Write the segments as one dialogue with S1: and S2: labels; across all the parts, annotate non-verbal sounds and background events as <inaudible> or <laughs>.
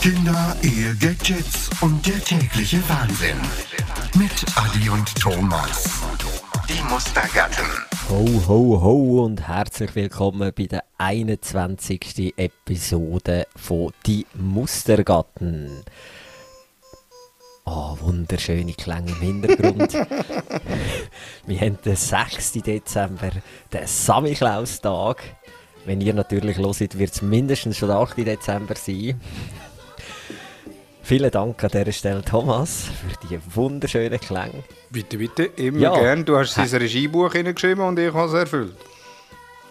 S1: Kinder, Ehe, Gadgets und der tägliche Wahnsinn. Mit Adi und Thomas. Die Mustergatten.
S2: Ho, ho, ho und herzlich willkommen bei der 21. Episode von Die Mustergatten. Oh, wunderschöne Klänge im Hintergrund. <laughs> Wir haben den 6. Dezember, den Samichlaus-Tag. Wenn ihr natürlich hört, wird es mindestens schon der 8. Dezember sein. Vielen Dank an dieser Stelle, Thomas, für die wunderschönen Klänge.
S3: Bitte, bitte, immer
S2: Ja.
S3: gern. Du hast sein Regiebuch hineingeschrieben und ich habe es erfüllt.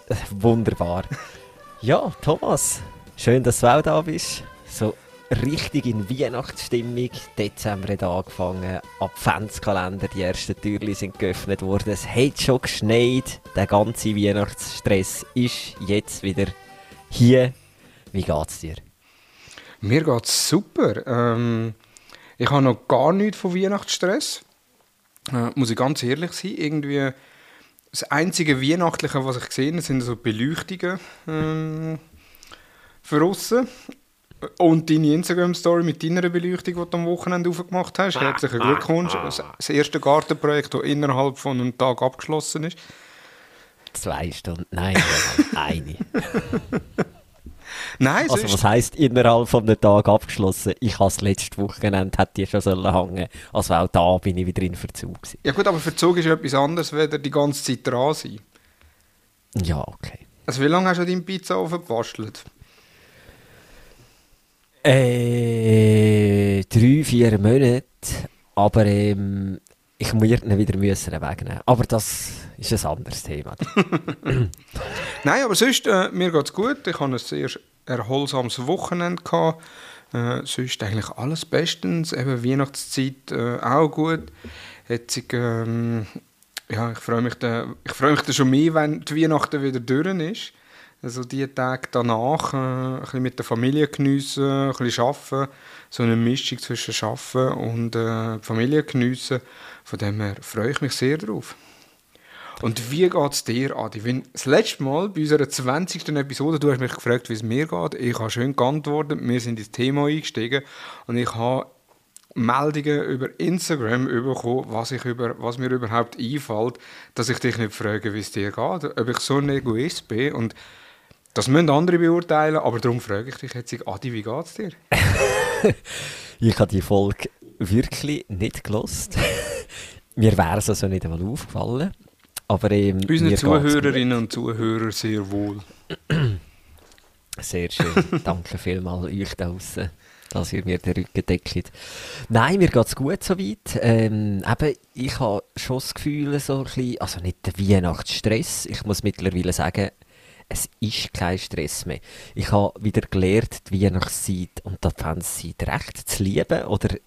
S3: <laughs>
S2: Wunderbar. Ja, Thomas, schön, dass du auch da bist. So richtig in Weihnachtsstimmung. Dezember hat angefangen. Adventskalender, die ersten Türen sind geöffnet worden. Es hat schon geschneit. Der ganze Weihnachtsstress ist jetzt wieder hier. Wie geht's dir?
S3: Mir geht es super. Ähm, ich habe noch gar nichts von Weihnachtsstress. Äh, muss ich ganz ehrlich sein. Irgendwie das einzige Weihnachtliche, was ich gesehen habe, sind so Beleuchtungen ähm, für aussen. Und deine Instagram-Story mit deiner Beleuchtung, die du am Wochenende aufgemacht hast. Herzlichen Glückwunsch. Das das erste Gartenprojekt, das innerhalb von einem Tag abgeschlossen ist.
S2: Zwei Stunden? Nein, eine. <laughs>
S3: Nein,
S2: Also was heisst innerhalb von einem Tag abgeschlossen? Ich habe es letztes Wochenende, hätte die schon sollen hängen Also auch da bin ich wieder in Verzug gewesen.
S3: Ja gut, aber Verzug ist etwas anderes, als die ganze Zeit dran sein.
S2: Ja, okay.
S3: Also wie lange hast du deinen Pizzaofen gebastelt?
S2: Äh, drei, vier Monate. Aber ähm, ich muss ihn wieder müssen wegnehmen. Aber das ist ein anderes Thema. <laughs> <laughs>
S3: Nein, aber sonst, äh, mir geht es gut. Ich hatte ein sehr erholsames Wochenende. Gehabt. Äh, sonst eigentlich alles bestens. Eben Weihnachtszeit äh, auch gut. Jetzt, ähm, ja, ich freue mich, da, mich da schon mehr, wenn die Weihnachten wieder durch ist. Also die Tage danach äh, ein bisschen mit der Familie geniessen, ein bisschen arbeiten. So eine Mischung zwischen Arbeiten und äh, Familie geniessen. Von dem her freue ich mich sehr drauf. Und wie geht es dir, Adi? Wenn das letzte Mal bei unserer 20. Episode, du hast mich gefragt, wie es mir geht, ich habe schön geantwortet, wir sind ins Thema eingestiegen und ich habe Meldungen über Instagram bekommen, was, ich über, was mir überhaupt einfällt, dass ich dich nicht frage, wie es dir geht, ob ich so ein Egoist bin und das müssen andere beurteilen, aber darum frage ich dich jetzt, Adi, wie geht es dir? <laughs>
S2: ich habe die Folge wirklich nicht gelost. <laughs> Mir wäre es also nicht einmal aufgefallen. Aber ähm,
S3: Unseren
S2: mir geht's
S3: Zuhörerinnen und Zuhörern sehr wohl.
S2: Sehr schön. <laughs> Danke vielmals euch da draussen, dass ihr mir den Rücken deckt. Nein, mir geht es gut soweit. Ähm, eben, ich habe schon das Gefühl, so ein bisschen, also nicht der Weihnachtsstress. Ich muss mittlerweile sagen, es ist kein Stress mehr. Ich habe wieder gelernt, die Weihnachtszeit und die Adventszeit recht zu lieben. Oder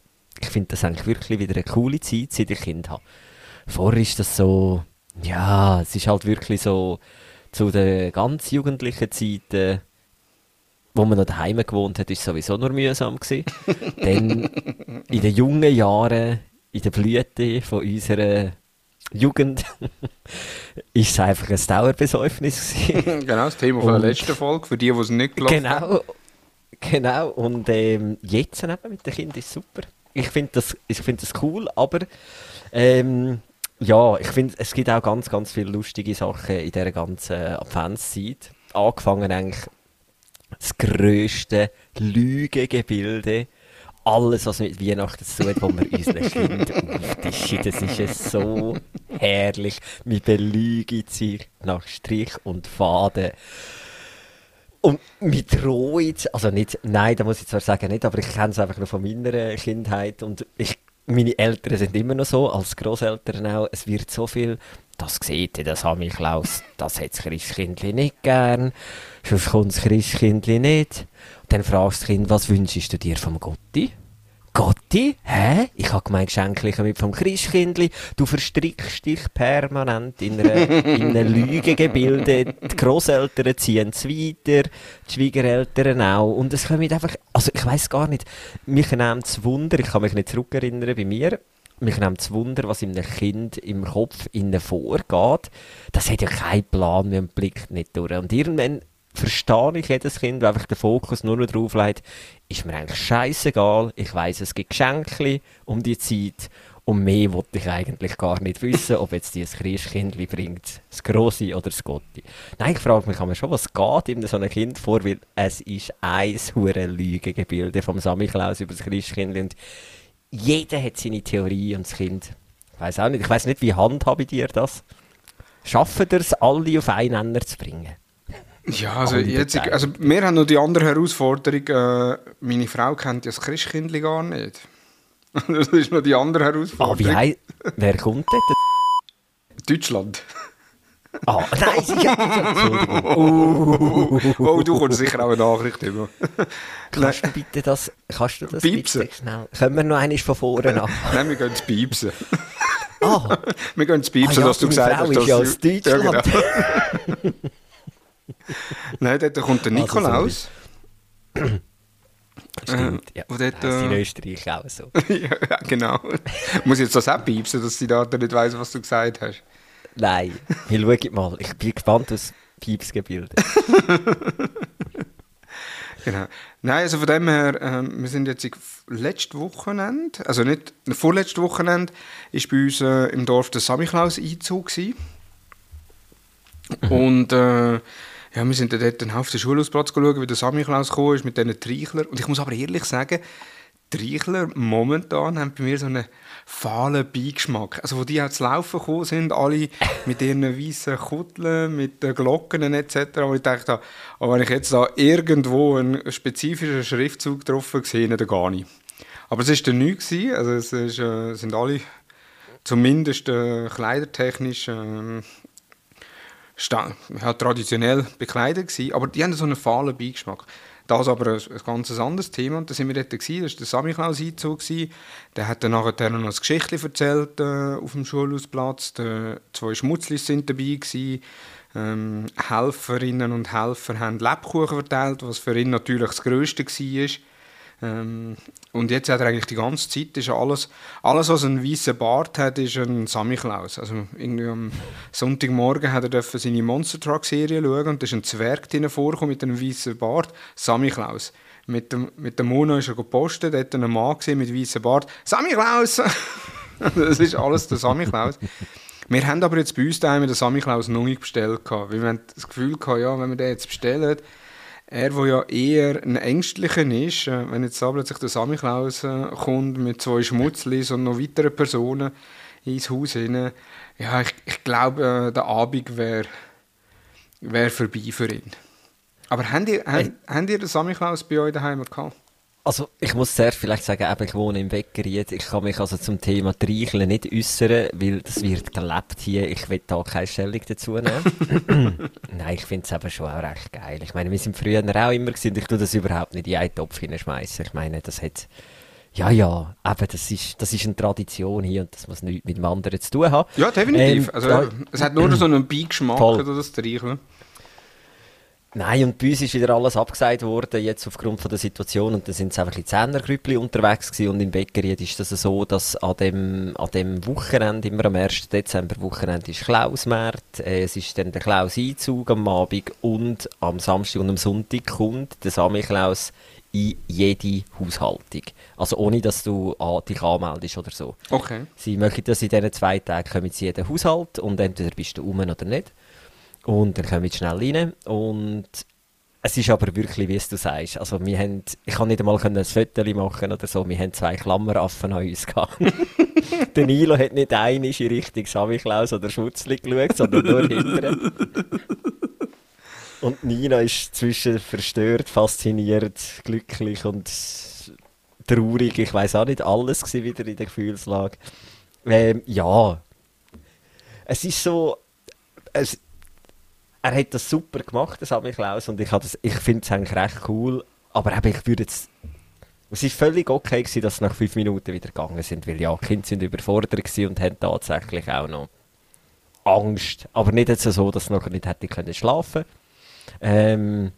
S2: ich finde das eigentlich wirklich wieder eine coole Zeit, seit ich Kind habe. Vorher ist das so, ja, es ist halt wirklich so zu den ganz jugendlichen Zeiten, wo man noch daheim gewohnt hat, ist sowieso nur mühsam gewesen. <laughs> Dann in den jungen Jahren, in der Blüte von unserer Jugend, <laughs> ist es einfach ein Dauerbesäufnis gewesen. <laughs>
S3: genau, das Thema von der letzten Folge, für die, die es nicht gelesen haben.
S2: Genau, genau. Und ähm, jetzt eben mit den Kindern ist super. Ich finde das, ich find das cool, aber ähm, ja, ich finde, es gibt auch ganz, ganz viele lustige Sachen in dieser ganzen Adventszeit. Angefangen eigentlich das grösste Lügegebilde. Alles, was mit Weihnachten zu tun hat, wo wir unseren Kindern auftischen. Das ist ja so herrlich. Wir belügen sie nach Strich und Faden. Und mit drohen, also nicht, nein, da muss ich zwar sagen, nicht, aber ich kenne es einfach noch von meiner Kindheit und ich, meine Eltern sind immer noch so, als Großeltern auch, es wird so viel, das sieht ihr, das habe ich Klaus, das hat das Christkindli nicht gern, sonst kommt das Christkindli nicht. Und dann fragst du das Kind, was wünschst du dir vom Gotti? Gotti? Hä? Ich habe gemeint, Geschenke mit vom Christkindli. Du verstrickst dich permanent in <laughs> einem Lügegebilde. Die Grosseltern ziehen es weiter, die Schwiegereltern auch. Und es kommt einfach, also ich weiß gar nicht, mich nimmt es Wunder, ich kann mich nicht zurückerinnern bei mir, mich nimmt es Wunder, was in einem Kind im Kopf innen vorgeht. Das hat ja keinen Plan und blickt nicht durch. Und irgendwann verstehe ich jedes Kind, das einfach den Fokus nur noch drauf legt, ist mir eigentlich scheißegal. Ich weiß, es gibt Geschenke um die Zeit und mehr wollte ich eigentlich gar nicht wissen, ob jetzt dieses Christkind bringt, das Grosse oder das Gotti. Nein, ich frage mich aber schon, was geht ihm so ein Kind vor, weil es ist ein hure Lügengebilde vom Samichlaus über das Christkind und jeder hat seine Theorie und das Kind, ich weiß auch nicht, ich weiß nicht, wie handhabe ich dir das? Schaffen es, alle auf einen Nenner zu bringen?
S3: Ja, also, jetzt, also wir haben noch die andere Herausforderung, äh, meine Frau kennt ja das Christkind gar nicht. <laughs> das ist noch die andere Herausforderung.
S2: Ah, wie hei Wer kommt dort?
S3: Deutschland.
S2: Ah, <laughs> nein, Entschuldigung.
S3: Oh, oh, du kommst sicher auch eine Nachricht über.
S2: Kannst du bitte das, kannst du das
S3: Piepsen.
S2: bitte schnell? Können wir noch einmal von vorne an? <laughs>
S3: Nein, wir gehen zu piepsen.
S2: Ah,
S3: Wir gehen zu piepsen,
S2: Ah ja,
S3: dass du gesagt
S2: Frau
S3: hast,
S2: ist
S3: dass
S2: ja
S3: sie-
S2: aus Deutschland.
S3: Ja, genau. <laughs> Nein, dort kommt der
S2: Also,
S3: Nikolaus. <clears throat>
S2: stimmt. Ja.
S3: und dort,
S2: Das ist in
S3: äh,
S2: Österreich auch so. <laughs>
S3: ja, genau. Muss ich jetzt das auch piepsen, dass die Daten nicht weiss, was du gesagt hast?
S2: Nein, wir schauen mal. Ich bin gespannt, was Piepsgebilde. <laughs>
S3: Genau. Nein, also von dem her, ähm, wir sind jetzt letztes Wochenende, also nicht, vorletztes Wochenende, ist bei uns äh, im Dorf der Samichlaus-Einzug gewesen. Und äh, ja, wir sind dort auf den Schulhausplatz schauen, wie der Samichlaus gekommen ist mit diesen Treichlern. Und ich muss aber ehrlich sagen, Treichlern momentan haben bei mir so einen fahlen Beigeschmack. Also wo die auch zu laufen gekommen sind, alle mit ihren weißen Kutteln, mit den Glocken etc., wo ich dachte, oh, wenn ich jetzt da irgendwo einen spezifischen Schriftzug getroffen gesehen dann gar nicht. Aber es war dann nichts, also es ist, äh, sind alle zumindest äh, kleidertechnisch äh, ja, traditionell bekleidet gewesen, aber die haben so einen fahlen Beigeschmack. Das aber ein, ein ganz anderes Thema. Und da sind wir dort gewesen, das war der Samichlaus-Einzug. gewesen. Der hat dann nachher noch ein Geschichtchen erzählt äh, auf dem Schulhausplatz. Die, zwei Schmutzlis sind dabei gewesen. Ähm, Helferinnen und Helfer haben Lebkuchen verteilt, was für ihn natürlich das Größte war. Ähm, und jetzt hat er eigentlich die ganze Zeit, ist alles, alles was einen weißen Bart hat, ist ein Samichlaus. Also irgendwie am Sonntagmorgen hat er seine Monster Truck Serie schauen und da ist ein Zwerg drin vorgekommen mit einem weißen Bart, Samichlaus. Mit dem, mit dem Mono ist er gepostet, dort ein Mann gesehen mit weißem Bart, Samichlaus! <laughs> das ist alles der Samichlaus. Wir haben aber jetzt bei uns daheim den Samichlaus noch nicht bestellt. gehabt, wir haben das Gefühl hatten, ja, wenn wir den jetzt bestellen, er, der ja eher ein Ängstlicher ist, äh, wenn jetzt da plötzlich der Samichlaus äh, kommt mit zwei Schmutzlis und noch weiteren Personen ins Haus hinein, ja, ich, ich glaube, äh, der Abend wäre wär vorbei für ihn. Aber habt ihr, habt, habt ihr den Samichlaus bei euch daheim gehabt?
S2: Also, ich muss zuerst vielleicht sagen, eben, ich wohne im Weckeried. Ich kann mich also zum Thema Treicheln nicht äußern, weil das wird gelebt hier. Ich will da keine Stellung dazu nehmen. <laughs> Nein, ich finde es eben schon auch recht geil. Ich meine, wir sind früher auch immer gewesen, ich tue das überhaupt nicht in einen Topf hineinschmeißen. Ich meine, das hat, ja, ja, eben, das ist, das ist eine Tradition hier und das muss nichts mit dem anderen zu tun haben.
S3: Ja, definitiv.
S2: Ähm,
S3: also,
S2: da-
S3: es hat nur so einen <clears throat> Beigeschmack, das Streicheln.
S2: Nein, und bei uns ist wieder alles abgesagt worden, jetzt aufgrund von der Situation. Und dann sind es einfach in Zehnergrüppli unterwegs gewesen. Und in Beckeried ist das so, dass an dem, an dem Wochenende, immer am 1. Dezember Wochenende, ist Klausmärt. Äh, es ist dann der Klaus-Einzug am Abend und am Samstag und am Sonntag kommt der Samichlaus in jede Haushaltung. Also ohne, dass du dich anmeldest oder so.
S3: Okay.
S2: Sie möchten das in diesen zwei Tagen kommen sie jeden Haushalt und entweder bist du um oder nicht. Und dann kommen sie schnell rein. Und es ist aber wirklich, wie es du sagst. Also wir haben, ich kann nicht einmal ein Foto machen oder so. Wir haben zwei Klammeraffen an uns gehabt. <laughs> Der Nilo hat nicht einmal in Richtung Samichlaus oder Schutzli geschaut, sondern nur hinterher. Und Nina ist zwischen verstört, fasziniert, glücklich und traurig. Ich weiß auch nicht alles gewesen, wieder in der Gefühlslage. Ähm, ja, es ist so, es, er hat das super gemacht, das hat mich Klaus, und ich, ich finde es eigentlich recht cool. Aber eben, ich würde jetzt, es ist völlig okay gewesen, dass sie nach fünf Minuten wieder gegangen sind, weil ja, die Kinder sind überfordert und haben tatsächlich auch noch Angst. Aber nicht jetzt so, dass sie noch nicht hätte können schlafen. Ähm,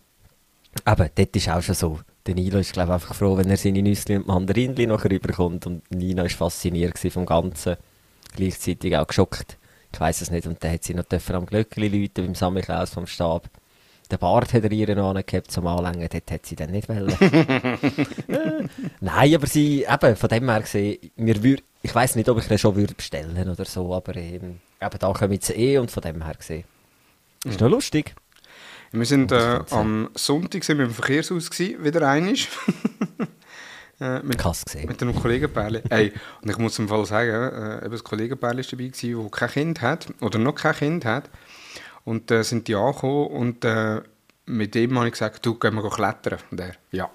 S2: aber dort ist auch schon so. Der Nilo ist, glaube ich, einfach froh, wenn er seine Nüsse und Mandarinli noch rüberkommt. Und Nina war fasziniert vom Ganzen. Gleichzeitig auch geschockt. Ich weiß es nicht. Und dann hat sie noch dürfen am Glöckli läuten beim Samichlaus vom Stab. Den Bart hat er ihr noch angehabt zum Anlängen, dort hat sie dann nicht wollen. <laughs> Äh, Nein, aber sie, eben, von dem her gesehen, wir würd, ich weiß nicht, ob ich den schon würde bestellen oder so, aber ähm, eben da kommen sie eh und von dem her gesehen. Ist noch lustig.
S3: Wir sind äh, am Sonntag sind wir im Verkehrshaus gewesen, wieder einig. Äh, mit,
S2: gesehen.
S3: mit einem Kollegenpärchen. <laughs> Hey, und ich muss im Fall sagen, äh, eben das Kollegenpärchen war dabei, gewesen, das kein Kind hat oder noch kein Kind hat. Und äh, sind die angekommen und äh, mit dem habe ich gesagt, du, gehen wir klettern. Und er, ja.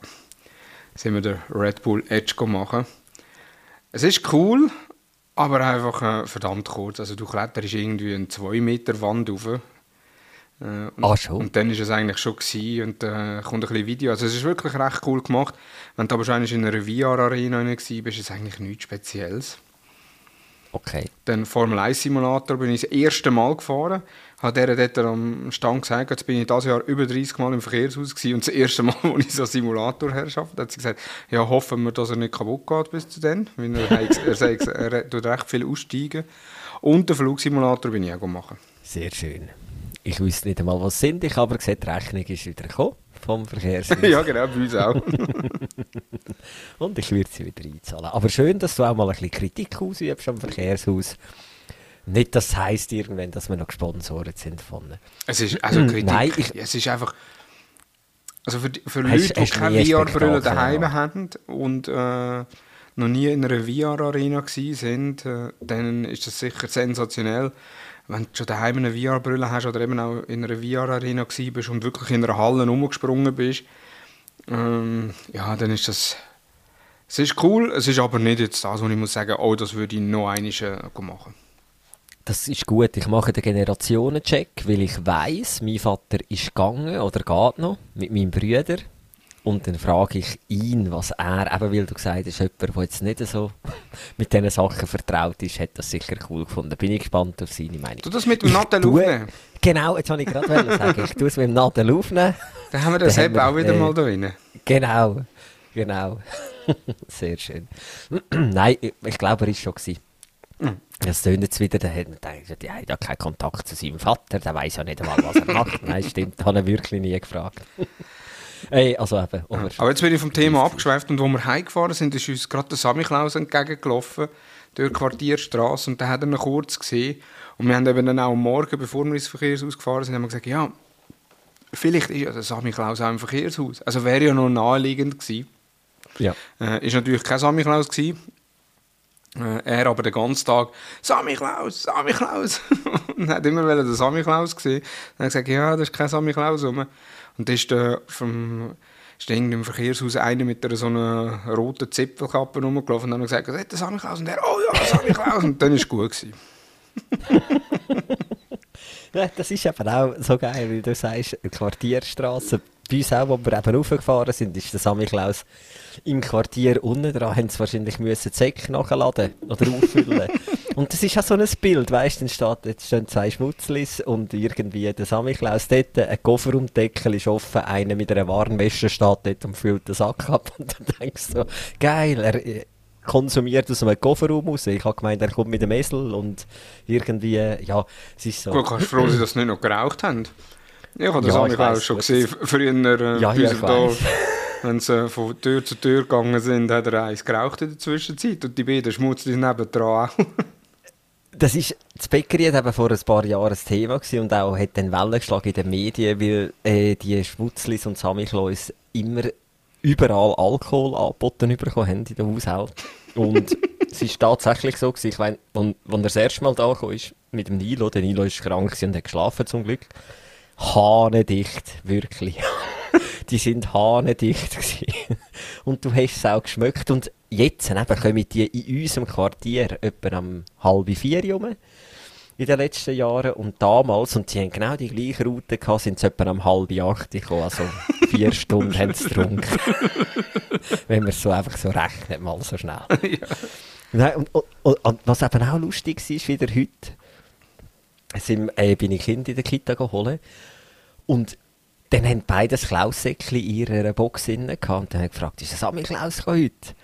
S3: Sind wir den Red Bull Edge machen. Es ist cool, aber einfach äh, verdammt kurz. Also du kletterst irgendwie eine 2 Meter Wand rauf. Äh, und,
S2: Ah, schon?
S3: und dann ist es eigentlich schon gewesen und äh, kommt ein bisschen Video. Also es ist wirklich recht cool gemacht. Wenn du aber wahrscheinlich in einer VR-Arena warst, ist es eigentlich nichts Spezielles.
S2: Okay.
S3: Den Formel 1 Simulator bin ich das erste Mal gefahren. Hat der dort am Stand gesagt, jetzt bin ich dieses Jahr über 30 Mal im Verkehrshaus gewesen und das erste Mal, <laughs> wo ich so einen Simulator herschaffe, hat sie gesagt, ja, hoffen wir, dass er nicht kaputt geht bis zu dann. Weil er, hat- er, sagt, er tut recht viel aussteigen. Und den Flugsimulator bin ich auch machen.
S2: Sehr schön. Ich wüsste nicht einmal, was sind. Ich habe aber gesehen, die Rechnung ist wieder gekommen vom Verkehrshaus. <laughs>
S3: ja, genau, bei uns auch. <laughs>
S2: Und ich würde sie wieder einzahlen. Aber schön, dass du auch mal ein bisschen Kritik ausübst am Verkehrshaus. Nicht, dass es heisst irgendwann, dass wir noch gesponsert sind von.
S3: Es ist, also <clears throat> Kritik,
S2: Nein, ich-
S3: es ist einfach... Also für, die- für
S2: Hast-
S3: Leute, die
S2: hast
S3: keine
S2: nie
S3: VR-Brille daheim
S2: erwartet.
S3: haben und äh, noch nie in einer VR-Arena sind, äh, dann ist das sicher sensationell. Wenn du schon daheim eine VR-Brille hast oder eben auch in einer VR-Arena bist und wirklich in einer Halle rumgesprungen bist, ähm, ja, dann ist das... Es ist cool, es ist aber nicht jetzt das, wo ich muss sagen, oh, das würde ich noch einmal äh, machen.
S2: Das ist gut. Ich mache den Generationencheck, weil ich weiß, mein Vater ist gegangen oder geht noch mit meinem Bruder. Und dann frage ich ihn, was er, eben weil du gesagt hast, jemand, der jetzt nicht so <laughs> mit diesen Sachen vertraut ist, hat das sicher cool gefunden. Bin ich gespannt auf seine Meinung.
S3: Du das mit dem Nadel aufnehmen?
S2: Genau, jetzt wollte ich gerade sagen. Ich tue es mit dem Nadel aufnehmen. <laughs>
S3: Dann haben wir das
S2: haben
S3: auch wieder
S2: äh,
S3: mal da drin.
S2: Genau, genau. <laughs> Sehr schön. <clears throat> Nein, ich, ich glaube, er ist schon gewesen. Das tönt jetzt wieder, der hat, der, der hat ja keinen Kontakt zu seinem Vater, der weiß ja nicht einmal, was er macht. Nein, stimmt, habe ich wirklich nie gefragt. Ey, also eben, ob er-
S3: Aber jetzt bin ich vom Thema abgeschweift und wo wir heimgefahren sind, ist uns gerade der Samichlaus entgegengelaufen durch die Quartierstraße und da hat er ihn kurz gesehen und wir haben eben dann auch am Morgen, bevor wir ins Verkehrshaus gefahren sind, haben wir gesagt, ja, vielleicht ist ja der Samichlaus auch im Verkehrshaus. Also wäre ja noch naheliegend gewesen.
S2: ja.
S3: Äh, ist natürlich kein Samichlaus gewesen. Äh, er aber den ganzen Tag Samichlaus, Samichlaus <laughs> und hat immer den Samichlaus gesehen. Dann hat er gesagt, ja, das ist kein Samichlaus rum. Und dann ist der vom ist im Verkehrshaus einer mit einer so einer roten Zipfelkappe rumgelaufen und dann gesagt, ist der Samichlaus. Und er, oh ja, Samichlaus. und dann ist es gut. <laughs>
S2: Ja, Das ist eben auch so geil, wie du sagst, Quartierstraße. Bei uns auch, wo wir eben raufgefahren sind, ist der Samichlaus im Quartier unten dran, haben sie wahrscheinlich müssen Säcke nachladen oder auffüllen. <laughs> und das ist ja so ein Bild, weißt du, dann steht, jetzt stehen zwei Schmutzlis und irgendwie der Samichlaus dort, ein Koffer um Deckel ist offen, einer mit einer Warnwäsche steht dort und füllt den Sack ab <laughs> und dann denkst du so, geil, er äh, konsumiert aus einem Kofferraum raus. Ich habe gemeint, er kommt mit dem Esel und irgendwie, ja, es ist so.
S3: Gut, kannst du froh sein, dass sie nicht noch geraucht haben. Ich habe den
S2: Ja, ich weiss,
S3: schon gesehen, früher äh,
S2: Ja, ja,
S3: Dorf. Wenn sie äh, von Tür zu Tür gegangen sind, hat er eins geraucht in der Zwischenzeit und die beiden Schmutzlis nebendran auch. <laughs>
S2: Das ist, das Bäckery hat eben vor ein paar Jahren ein Thema gewesen und auch hat dann Wellen geschlagen in den Medien, weil äh, die Schmutzlis und Samichlaus immer überall Alkohol angeboten bekommen haben in den Haushalten. Und <laughs> es ist tatsächlich so gewesen, ich meine, als er das erste Mal da kam, ist mit dem Nilo, der Nilo ist krank und hat geschlafen zum Glück, hanedicht, wirklich. <laughs> die sind hanedicht gewesen. Und du hast es auch geschmeckt. Und jetzt eben kommen die in unserem Quartier etwa am halb vier rum. In den letzten Jahren. Und damals, und sie haben genau die gleiche Route gehabt, sind sie etwa am halb acht gekommen. Also vier <laughs> Stunden haben sie getrunken. Wenn man es so einfach so rechnet, mal so schnell. <laughs> Nein, und, und, und, und was eben auch lustig war, ist wieder heute, sind, äh, bin ich Kind in der Kita geholt und dann haben beide das Klaussäckchen in ihrer Box drin und dann habe ich gefragt, ist das Ami Klaus heute?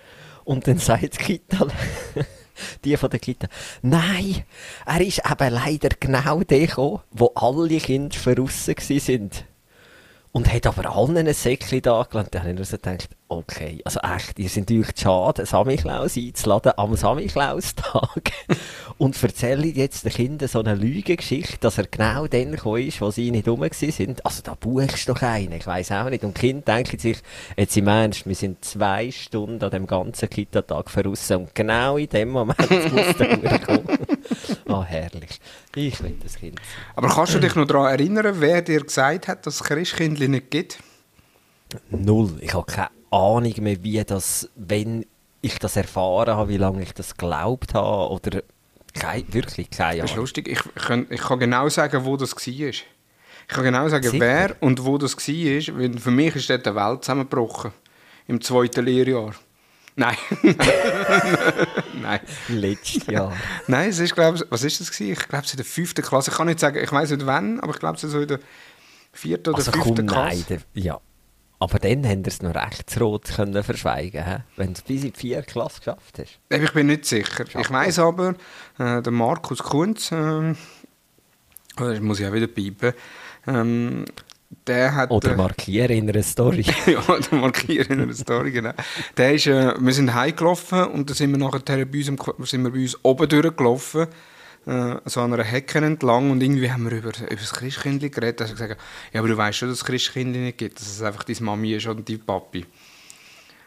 S2: Und dann sagt die Kita, <laughs> die von der Kita, nein, er ist eben leider genau der gekommen, wo alle Kinder verrissen waren. und hat aber allen ein Säckchen da gelassen. Da habe ich nur so gedacht, okay, also echt, ihr seid euch schade, Samichlaus einzuladen am Samichlaustag <laughs> und erzählen jetzt den Kindern so eine Lügengeschichte, dass er genau dann gekommen ist, wo sie nicht rum sind. Also da buchst du doch einen, ich weiß auch nicht. Und die Kinder denken sich, jetzt im Ernst, wir sind zwei Stunden an dem ganzen Kita-Tag verrissen und genau in dem Moment muss der <laughs> kommen. Ah, oh, herrlich. Ich will das Kind.
S3: Aber kannst du dich noch daran erinnern, wer dir gesagt hat, dass es Christkindli nicht gibt?
S2: Null. Ich habe keine Ahnung mehr, wie das, wenn ich das erfahren habe, wie lange ich das geglaubt habe oder kein, wirklich keine Ahnung.
S3: Das ist lustig. Ich, kann, ich kann genau sagen, wo das war. Ich kann genau sagen, Sicher? wer und wo das war. Weil für mich ist dort die Welt zusammengebrochen. Im zweiten Lehrjahr. Nein. <laughs> Nein.
S2: Letztes Jahr.
S3: Nein, es ist, glaube was ist das gewesen? Ich glaube, es in der fünften Klasse. Ich kann nicht sagen, ich weiß nicht wann, aber ich glaube, es ist so in der vierten oder also, fünften komm, Klasse. Nein,
S2: ja. Aber dann haben es noch recht rot können verschweigen können, wenn du es bis in die vierte Klasse geschafft hast.
S3: Ich bin nicht sicher. Ich weiß aber, äh, der Markus Kunz, äh, das muss ich auch wieder piepen, ähm, der hat,
S2: Oder äh, markieren in einer Story. <laughs>
S3: ja, oder markieren in einer Story, genau. Der ist, äh, wir sind heimgelaufen und dann sind wir nachher bei uns, sind wir bei uns oben durchgelaufen, äh, so an einer Hecke entlang und irgendwie haben wir über, über das Christkindli geredet. Also gesagt, ja, aber du weißt schon, dass es Christkindli nicht gibt, dass es einfach deine Mami ist und dein Papi.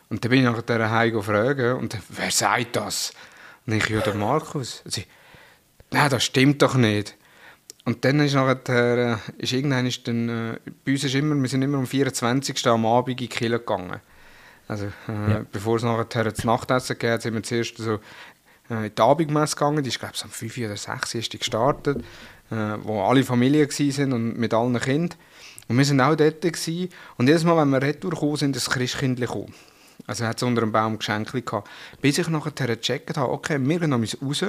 S3: Und dann bin ich nachher der Heim gefragt und dann, wer sagt das? Und ich, ja, der Markus. Und sie, nein, das stimmt doch nicht. Und dann ist nachher, äh, ist irgendwann ist dann, äh, bei uns ist immer, wir sind immer am 24. am Abend in die Kirche gegangen. Also, äh, ja. bevor es nachher das Nachtessen geht, sind wir zuerst so äh, in die Abendmesse gegangen. Die ist, glaube ich, am 5 oder 6 ist die gestartet, äh, wo alle Familien waren und mit allen Kindern. Und wir waren auch dort. Gewesen. Und jedes Mal, wenn wir retour gekommen sind, ist das Christkindli gekommen. Also hat es unter einem Baum Geschenke gehabt. Bis ich nachher gecheckt habe, okay, wir gehen raus,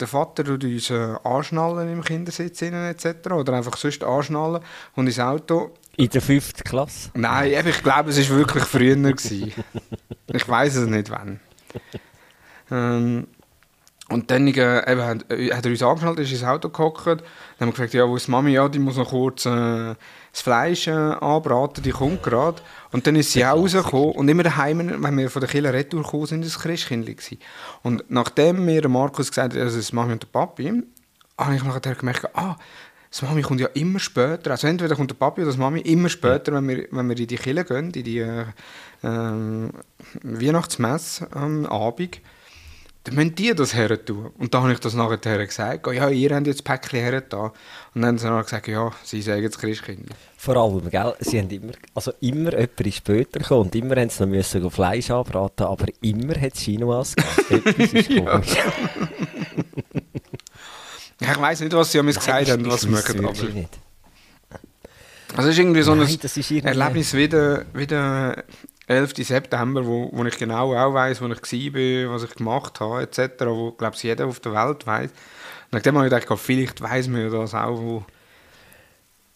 S3: der Vater tut uns äh, anschnallen im Kindersitz etc. Oder einfach sonst anschnallen und ins Auto.
S2: In der fünften Klasse?
S3: Nein, ich glaube, es war wirklich früher. Gewesen. ich weiß es nicht, wann. Ähm, und dann äh, eben, hat, äh, hat er uns angeschnallt, ist ins Auto gehockt. Dann haben wir gefragt, ja, wo ist Mami? Ja, die muss noch kurz äh, das Fleisch äh, anbraten, die kommt gerade. Und dann ist sie auch rausgekommen. Und immer daheim, wenn wir von der Kille retour gekommen sind, war das Christkindli. Und nachdem mir Markus gesagt hat, das ist Mami und der Papi, habe ich nachher gemerkt, ah, das Mami kommt ja immer später. Also entweder kommt der Papi oder das Mami immer später, wenn wir, wenn wir in die Kille gehen, in die äh, äh, Weihnachtsmesse am Abend dann müssen die das her tun. Und dann habe ich das nachher gesagt, ja, ihr habt jetzt Päckchen her Und dann haben sie gesagt, ja, sie sagen jetzt Christkind.
S2: Vor allem, gell, sie haben immer, also immer jemand ist später gekommen und immer haben sie noch müssen Fleisch anbraten, aber immer hat es <laughs> ist ja. <laughs>
S3: ja, ich weiss nicht, was sie an mir gesagt haben, was sie mögen, aber... Nicht. Also es ist irgendwie so Nein, ein Erlebnis wie der, wie der 11. September, wo, wo ich genau auch weiß, wo ich war, was ich gemacht habe, etc., wo, glaube ich, jeder auf der Welt weiß. Nachdem habe ich gedacht, vielleicht weiß man das auch, wo,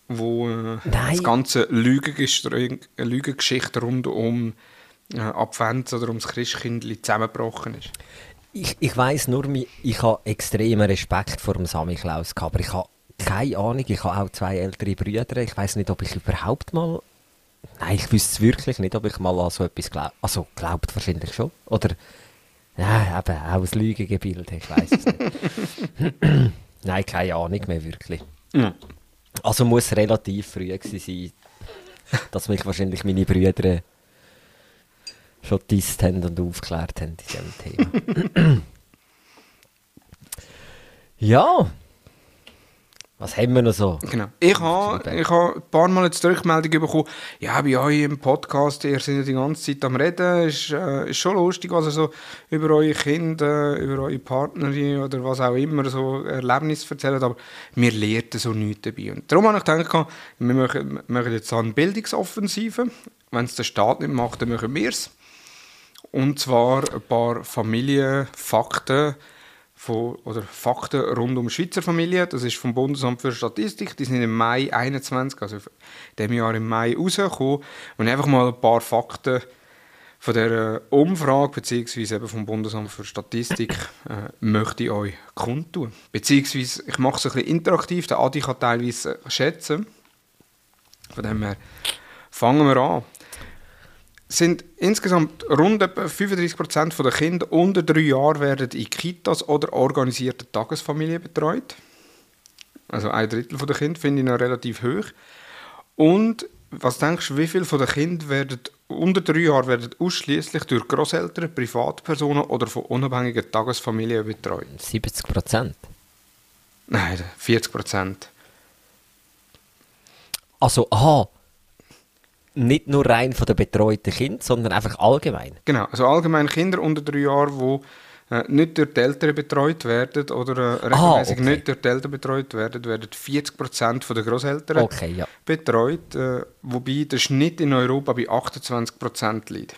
S3: wo äh, das ganze Lügengeschichte rund um äh, Advent oder ums Christkindli zusammengebrochen ist.
S2: Ich, ich weiss nur, ich habe extremen Respekt vor dem Samichlaus gehabt, aber ich habe keine Ahnung, ich habe auch zwei ältere Brüder, ich weiß nicht, ob ich überhaupt mal Nein, ich wüsste es wirklich nicht, ob ich mal an so etwas glaube. Also, glaubt wahrscheinlich schon. Oder, ja, eben, auch aus Lügengebilde, ich weiß es nicht. <laughs> Nein, keine Ahnung mehr wirklich. Ja. Also muss relativ früh gewesen sein, dass mich wahrscheinlich meine Brüder schon disst haben und aufgeklärt haben in diesem Thema. <laughs> ja, was haben wir noch so?
S3: Genau. Ich habe ich ha ein paar Mal jetzt die Rückmeldung bekommen, ja, bei euch im Podcast, ihr seid ja die ganze Zeit am Reden, ist, äh, ist schon lustig, was ihr so über eure Kinder, über eure Partnerin oder was auch immer so Erlebnisse erzählt, aber wir lernen so nichts dabei. Und darum habe ich gedacht, wir machen, machen jetzt eine Bildungsoffensive. Wenn es der Staat nicht macht, dann machen wir es. Und zwar ein paar Familienfakten, von, oder Fakten rund um Schweizer Familien. Das ist vom Bundesamt für Statistik. Die sind im Mai 21, also in diesem Jahr im Mai rausgekommen. Und einfach mal ein paar Fakten von der Umfrage beziehungsweise eben vom Bundesamt für Statistik äh, möchte ich euch kundtun. Beziehungsweise ich mache es ein bisschen interaktiv. Der Adi kann teilweise schätzen. Von dem her fangen wir an. Sind insgesamt rund etwa 35% der Kinder unter drei Jahren werden in Kitas oder organisierten Tagesfamilien betreut. Also ein Drittel der Kinder finde ich noch relativ hoch. Und was denkst du, wie viele von den Kindern werden unter drei Jahren werden ausschließlich durch Großeltern, Privatpersonen oder von unabhängigen Tagesfamilien betreut?
S2: 70 Prozent.
S3: Nein, 40 Prozent.
S2: Also, aha, nicht nur rein von den betreuten Kindern, sondern einfach allgemein.
S3: Genau, also allgemein Kinder unter drei Jahren, die äh, nicht durch die Eltern betreut werden oder äh, regelmäßig
S2: okay.
S3: nicht durch die Eltern betreut werden, werden 40 Prozent der Großeltern
S2: Okay, ja.
S3: betreut, äh, wobei der Schnitt in Europa bei 28 Prozent liegt.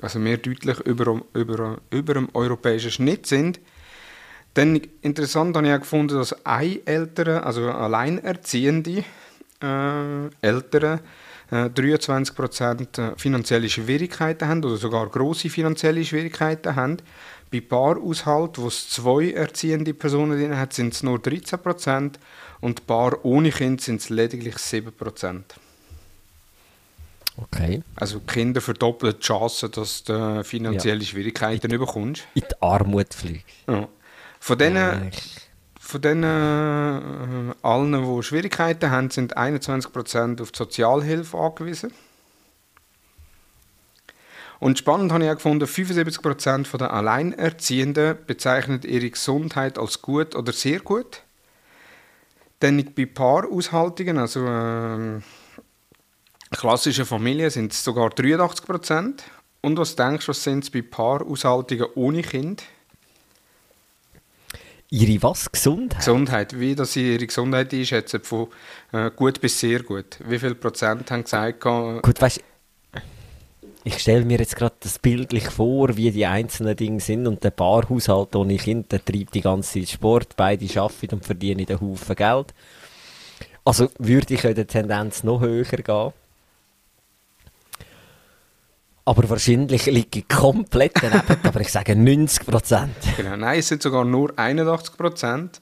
S3: Also wir deutlich über, über, über dem europäischen Schnitt sind. Dann interessant habe ich auch gefunden, dass ein Eltern, also alleinerziehende äh, Eltern, 23 Prozent äh, finanzielle Schwierigkeiten haben oder sogar große finanzielle Schwierigkeiten haben. Bei Paarhaushalten, wo es zwei erziehende Personen drin hat, sind es nur 13 Prozent und Paar ohne Kind sind es lediglich 7 Prozent.
S2: Okay.
S3: Also Kinder verdoppeln die Chance, dass du finanzielle Schwierigkeiten bekommst.
S2: In die Armut fliegt.
S3: Ja. Von denen,
S2: Eigentlich.
S3: Von denen äh, allen, die Schwierigkeiten haben, sind 21% auf die Sozialhilfe angewiesen. Und spannend habe ich auch gefunden, 75% der Alleinerziehenden bezeichnen ihre Gesundheit als gut oder sehr gut. Dann bei Paaraushaltungen, also ähm, klassischen Familien, sind es sogar 83%. Und was denkst du, was sind es bei Paaraushaltungen ohne Kind?
S2: Ihre was? Gesundheit?
S3: Gesundheit, wie sie ihre Gesundheit einschätzen, von äh, gut bis sehr gut. Wie viel Prozent haben gesagt, äh,
S2: Gut, weißt ich stelle mir jetzt gerade das bildlich vor, wie die einzelnen Dinge sind und der Paarhaushalt ohne Kind, der treibt die ganze Zeit Sport, beide arbeiten und verdienen einen Haufen Geld. Also würde ich in der Tendenz noch höher gehen. Aber wahrscheinlich liege ich komplett daneben, <laughs> aber ich sage 90 Prozent.
S3: genau, nein, es sind sogar nur 81 Prozent.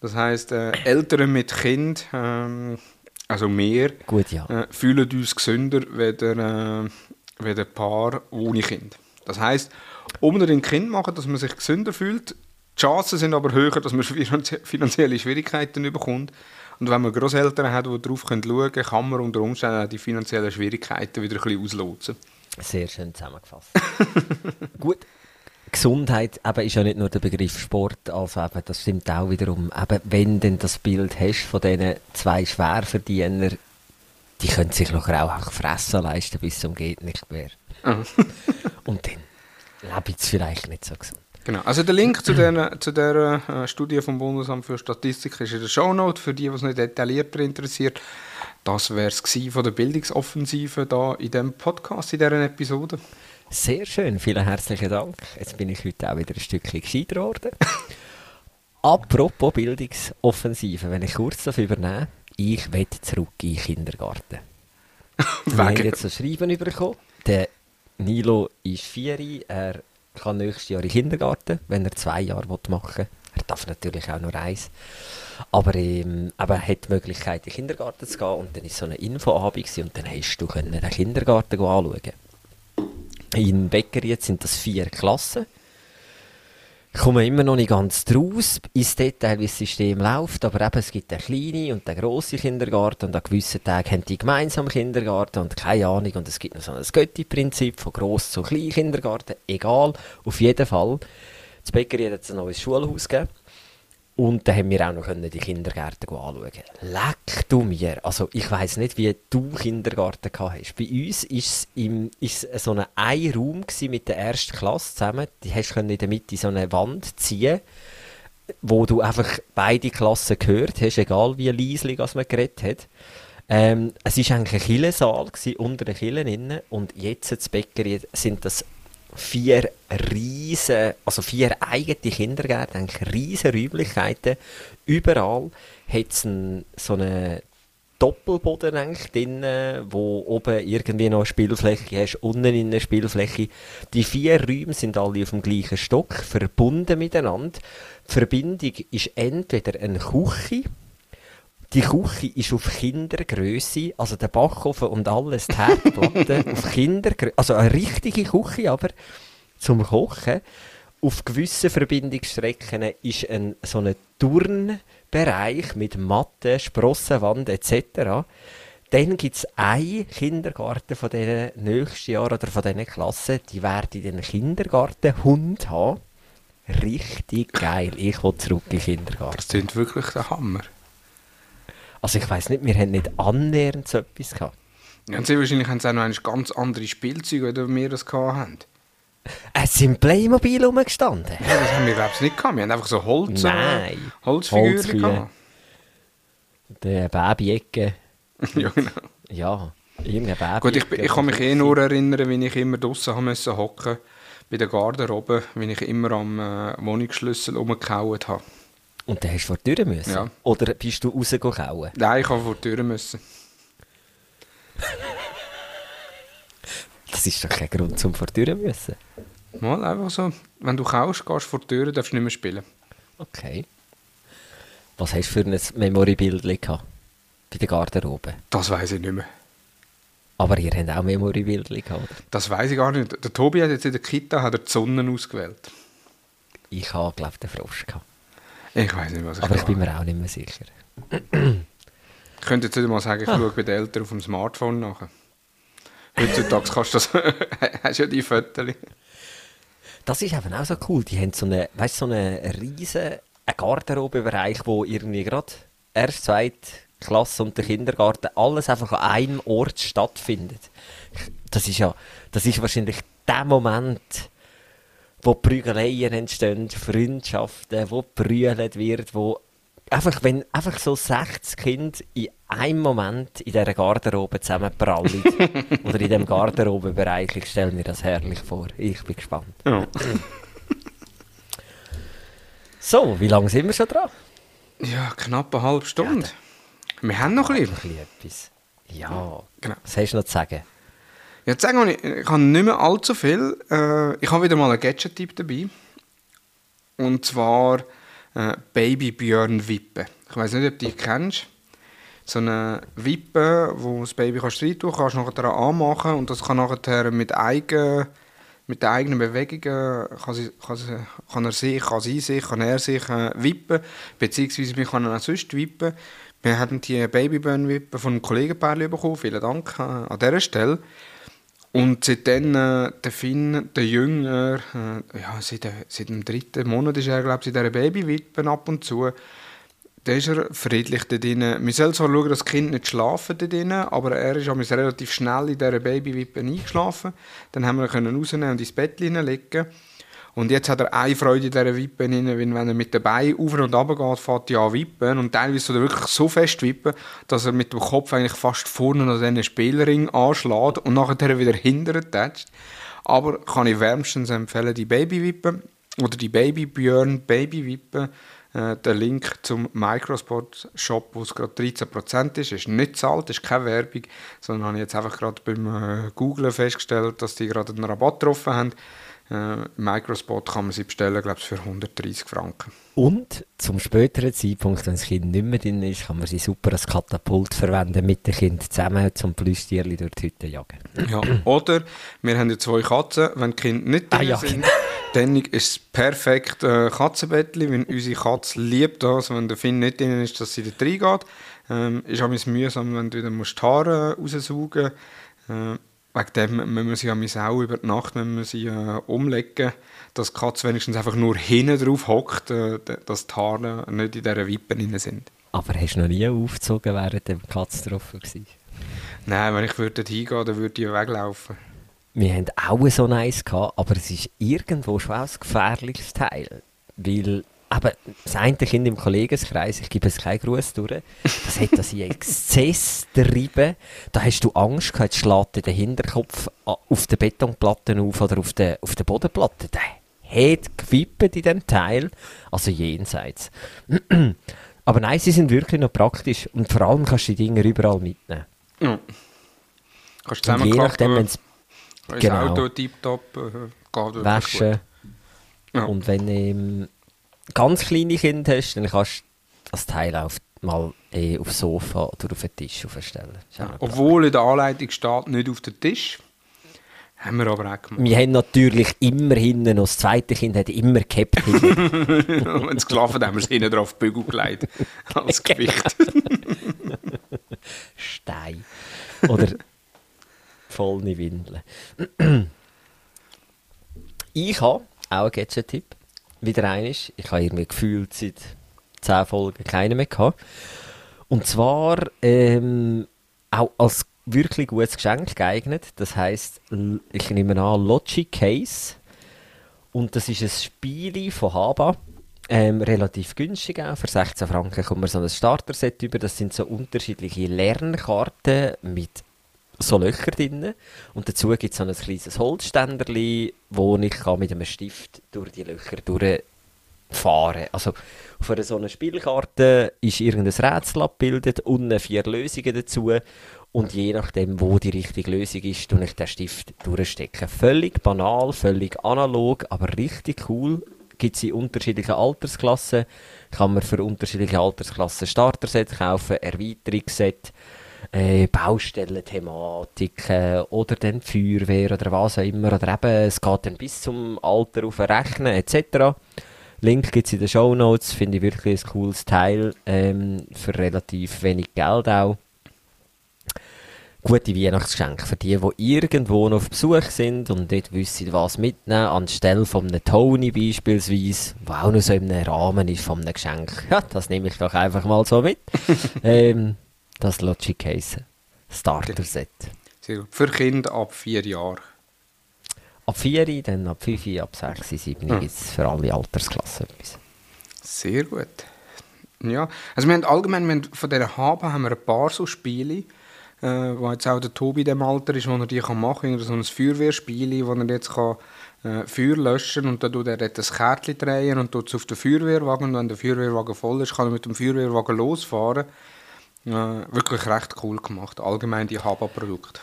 S3: Das heißt, äh, Eltern mit Kind, ähm, also mehr,
S2: Gut, ja.
S3: äh, fühlen uns gesünder weder, äh, weder Paar ohne Kind. Das heißt, unbedingt ein Kind machen, dass man sich gesünder fühlt. Die Chancen sind aber höher, dass man <laughs> finanzie- finanzielle Schwierigkeiten bekommt. Und wenn man Großeltern hat, die darauf schauen können, kann man unter Umständen auch die finanziellen Schwierigkeiten wieder ein bisschen auslotsen.
S2: Sehr schön zusammengefasst. <laughs> Gut. Gesundheit eben, ist ja nicht nur der Begriff Sport, also eben, das stimmt auch wiederum. Eben, wenn du das Bild hast von diesen zwei Schwerverdiener, die können sich nachher auch einfach fressen leisten, bis zum geht nicht mehr.
S3: Ah.
S2: Und dann lebe ich vielleicht nicht so gesund.
S3: Genau. Also der Link zu der, zu der äh, Studie vom Bundesamt für Statistik ist in der Shownote, für die, was nicht detaillierter interessiert. Das wäre es von der Bildungsoffensive da in diesem Podcast, in dieser Episode.
S2: Sehr schön, vielen herzlichen Dank. Jetzt bin ich heute auch wieder ein Stückchen gescheiter geworden. <laughs> Apropos Bildungsoffensive, wenn ich kurz dafür übernehme, ich will zurück in den Kindergarten. <laughs> Wir haben jetzt ein Schreiben bekommen. Der Nilo ist vier, er kann nächstes Jahr in den Kindergarten, wenn er zwei Jahre machen will. Er darf natürlich auch nur eins. Aber, ähm, er hat die Möglichkeit, in den Kindergarten zu gehen. Und dann war so eine Infoabend und dann hast du können den Kindergarten anschauen in jetzt sind das vier Klassen. Komme immer noch nicht ganz draus ins Detail, wie das System läuft, aber eben, es gibt den kleinen und den grossen Kindergarten und an gewissen Tagen haben die gemeinsam Kindergarten und keine Ahnung und es gibt noch so ein Götti-Prinzip von gross zu klein Kindergarten, egal, auf jeden Fall. Das Bäcker hat ein neues Schulhaus gegeben und da haben wir auch noch können die Kindergärten anschauen. Leck du mir! Also ich weiß nicht, wie du Kindergarten gehabt hast. Bei uns ist es im, ist so ein Raum mit der ersten Klasse zusammen. Die hast du in der Mitte so eine Wand ziehen, wo du einfach beide Klassen gehört hast, egal wie leislich man geredet hat. Ähm, es war eigentlich ein Killensaal unter den Killen innen und jetzt das Bäckerei sind das vier riesen, also vier eigene Kindergärten, eigentlich riesen Räumlichkeiten. Überall hat es so einen Doppelboden eigentlich drin, wo oben irgendwie noch eine Spielfläche hast, unten in eine Spielfläche. Die vier Räume sind alle auf dem gleichen Stock, verbunden miteinander. Die Verbindung ist entweder eine Küche, Die Küche ist auf Kindergröße, also der Backofen und alles, die Herdplatte <laughs> auf Kindergröße, also eine richtige Küche, aber zum Kochen. Auf gewissen Verbindungsstrecken ist ein, so ein Turnbereich mit Matte, Sprossenwand etc. Dann gibt es einen Kindergarten von diesen nächsten Jahren oder von diesen Klassen, die werden den Kindergartenhund haben. Richtig geil. Ich will zurück in den Kindergarten.
S3: Das klingt wirklich der Hammer.
S2: Also ich weiss nicht, wir haben nicht annähernd so etwas gehabt.
S3: Ja, und sehr wahrscheinlich haben sie auch noch ganz andere Spielzeuge, als wir das gehabt haben.
S2: Es sind Playmobil rumgestanden.
S3: Ja, das haben wir, glaube ich, nicht gehabt. Wir haben einfach so Holz, äh,
S2: Nein.
S3: Holzfiguren
S2: Holzfiguren.
S3: gehabt.
S2: Der Baby-Ecke. <laughs>
S3: ja, genau.
S2: Ja, irgendein Baby.
S3: Gut, ich, ich kann mich eh nur erinnern, wie ich immer draußen müssen hocken bei der Garderobe, wie ich immer am äh, Wohnungsschlüssel rumgehauen habe.
S2: Und dann hast du vor die Tür müssen?
S3: Ja.
S2: Oder bist du rausgehauen?
S3: Nein, ich habe vor die Tür müssen.
S2: Das ist doch kein Grund, zum vor die Tür müssen.
S3: Mal einfach so, wenn du kaust, gehst du vor die Tür, darfst du nicht mehr spielen.
S2: Okay. Was hast du für ein Memory-Bild gehabt? Bei der Garderobe.
S3: Das weiß ich nicht mehr.
S2: Aber ihr habt auch Memory-Bild gehabt, oder?
S3: Das weiß ich gar nicht. Der Tobi hat jetzt in der Kita hat er die Sonne ausgewählt.
S2: Ich habe, glaube ich, den Frosch gehabt.
S3: Ich weiß nicht, was ich
S2: Aber ich bin mir auch nicht mehr sicher. <clears throat>
S3: Ich könnte jetzt nicht mal sagen, ich
S2: Ah.
S3: schaue bei den Eltern auf dem Smartphone nach. Heutzutage kannst du das, <laughs> hast ja die Fotos.
S2: Das ist eben auch so cool. Die haben so einen, weißt, so einen riesen Garderobebereich, wo irgendwie gerade erst, zweit Klasse und der Kindergarten alles einfach an einem Ort stattfindet. Das ist ja, das ist wahrscheinlich der Moment, wo Prügeleien entstehen, Freundschaften, wo brüllt wird, wo einfach, wenn einfach so 60 Kinder in einem Moment in dieser Garderobe zusammenprallen <laughs> oder in dem Garderobebereich, ich stelle mir das herrlich vor. Ich bin gespannt.
S3: Ja. <laughs>
S2: So, wie lange sind wir schon dran?
S3: ja, knapp eine halbe Stunde. Wir haben noch ein
S2: Ein
S3: bisschen.
S2: bisschen etwas. Ja,
S3: Genau.
S2: was hast du noch zu sagen?
S3: Jetzt sagen ich, habe nicht mehr allzu viel. Äh, ich habe wieder mal einen Gadget-Tipp dabei. Und zwar äh, Baby Björn Wippe. Ich weiß nicht, ob du die kennst. So eine Wippe, wo das Baby kannst rein tun kannst, nachher daran anmachen und das kann nachher mit, eigen, mit den eigenen Bewegungen kann, sie, kann, sie, kann er sich, kann sie sich, kann er sich äh, wippen, beziehungsweise wir können auch sonst wippen. Wir haben die Babybirn-Wippe von einem Kollegenpaar bekommen, vielen Dank äh, an dieser Stelle. Und seitdem äh, der Finn, der Jünger, äh, ja, seit, äh, seit dem dritten Monat ist er, glaube ich, in dieser Babywippe ab und zu. Da ist er friedlich da drin. Wir sollen zwar schauen, dass das Kind nicht schlafen da drin, aber er ist relativ schnell in dieser Babywippe eingeschlafen. Dann haben wir ihn rausnehmen und ins Bett hineinlegen. Und jetzt hat er eine Freude in dieser Wippe rein, weil wenn er mit den Beinen auf und runter geht, fährt er an wippen. Und teilweise tut er wirklich so fest wippen, dass er mit dem Kopf eigentlich fast vorne an diesen Spielring anschlägt und nachher wieder hinterher tätscht. Aber kann ich wärmstens empfehlen, die Babywippe oder die Babybjörn Babywippe. Äh, der Link zum Microsport Shop, wo es gerade 13% ist, ist nicht zahlt, ist keine Werbung, sondern habe ich jetzt einfach gerade beim äh, Googlen festgestellt, dass die gerade einen Rabatt getroffen haben. Äh, Microspot kann man sie bestellen, glaube ich, für 130 Franken.
S2: Und zum späteren Zeitpunkt, wenn das Kind nicht mehr drin ist, kann man sie super als Katapult verwenden mit dem Kind zusammen zum Plüschtierli durch die Hütte jagen.
S3: Ja. Oder wir haben ja zwei Katzen, wenn die Kinder nicht
S2: Ah,
S3: drin
S2: ja,
S3: sind, dann ist es perfekt äh, Katzenbettli, wenn unsere Katze liebt das, wenn der Finn nicht drin ist, dass sie da reingeht. Ähm, ist auch mühsam, wenn du wieder musst die Haare raussaugen musst. Äh, wegen dem müssen wir sie am auch über die Nacht wenn wir sie, äh, umlegen, dass die Katze wenigstens einfach nur hinten drauf hockt, äh, dass die Haare nicht in dieser Wippe drin sind.
S2: Aber hast du noch nie aufgezogen, während der Katz drauf war?
S3: Nein, wenn ich würde hingehen, dann würde ich weglaufen.
S2: Wir haben auch so eins gehabt, aber es ist irgendwo schon auch ein gefährliches Teil. Weil, aber das eine Kind im Kollegenkreis, ich gebe es keinen Gruß durch, das hat das in Exzess getrieben. Da hast du Angst gehabt, jetzt schlägt dir der Hinterkopf auf der Betonplatte auf oder auf der, auf der Bodenplatte. Der hat gewippt in dem Teil, also jenseits. <clears throat> aber nein, sie sind wirklich noch praktisch und vor allem kannst du die Dinger überall mitnehmen.
S3: Ja. Kannst du
S2: je nachdem, wenn es Genau.
S3: Auto tiptop äh, geht
S2: waschen.
S3: Ja.
S2: Und wenn du ähm, ganz kleine Kinder hast, dann kannst du das Teil auch mal eh aufs Sofa oder auf den Tisch aufstellen. Noch
S3: Obwohl in der Anleitung steht, nicht auf den Tisch. Haben wir aber auch gemacht.
S2: Wir haben natürlich immer hinten, noch das zweite Kind hat immer gehabt. <laughs>
S3: Wenn es geschlafen haben wir es hinten drauf Bügel gelegt. Als Gewicht.
S2: Stein. Oder volle Windeln. <clears throat> ich habe auch einen Gadget-Tipp. Wieder eines. Ich habe irgendwie gefühlt seit 10 Folgen keinen mehr gehabt. Und zwar ähm, auch als wirklich gutes Geschenk geeignet. Das heisst, l- ich nehme an, Logic Case. Und das ist ein Spiel von Haba. Ähm, relativ günstig auch. Für 16 Franken kommt man so ein Starter-Set über. Das sind so unterschiedliche Lernkarten mit so Löcher drin. Und dazu gibt es so ein kleines Holzständerli, wo ich kann mit einem Stift durch die Löcher durchfahren Also auf einer so einer Spielkarte ist irgendein Rätsel abgebildet, unten vier Lösungen dazu. Und je nachdem, wo die richtige Lösung ist, tue ich den Stift durchstecken. Völlig banal, völlig analog, aber richtig cool. Gibt es in unterschiedlichen Altersklassen. Kann man für unterschiedliche Altersklassen Starter-Set kaufen, Erweiterungsset, äh, Baustellenthematiken oder dann die Feuerwehr oder was auch immer. Oder eben, es geht dann bis zum Alter auf Rechnen etc. Link gibt es in den Show Notes. Finde ich wirklich ein cooles Teil. Ähm, für relativ wenig Geld auch. Gute Weihnachtsgeschenke für die, die irgendwo noch auf Besuch sind und nicht wissen, was mitnehmen, anstelle von einem Tony beispielsweise, der auch noch so im Rahmen ist von einem Geschenk. <laughs> Ja, das nehme ich doch einfach mal so mit. <laughs> ähm, das Logic Case Starter Set.
S3: Sehr gut. Für Kinder ab vier Jahren.
S2: Ab 4, dann ab 5, ab 6, 7
S3: Ja.
S2: gibt es für alle Altersklassen etwas.
S3: Sehr gut. Ja, also wir haben allgemein wir haben von dieser Habe haben wir ein paar so Spiele, äh, wo jetzt auch der Tobi in dem Alter ist, wo er die kann machen kann. So ein Feuerwehrspiel, wo er jetzt kann, äh, Feuer löschen und dann tut er dort ein Kärtchen drehen und tut es auf den Feuerwehrwagen und wenn der Feuerwehrwagen voll ist, kann er mit dem Feuerwehrwagen losfahren. Äh, wirklich recht cool gemacht. Allgemein die Haba-Produkte.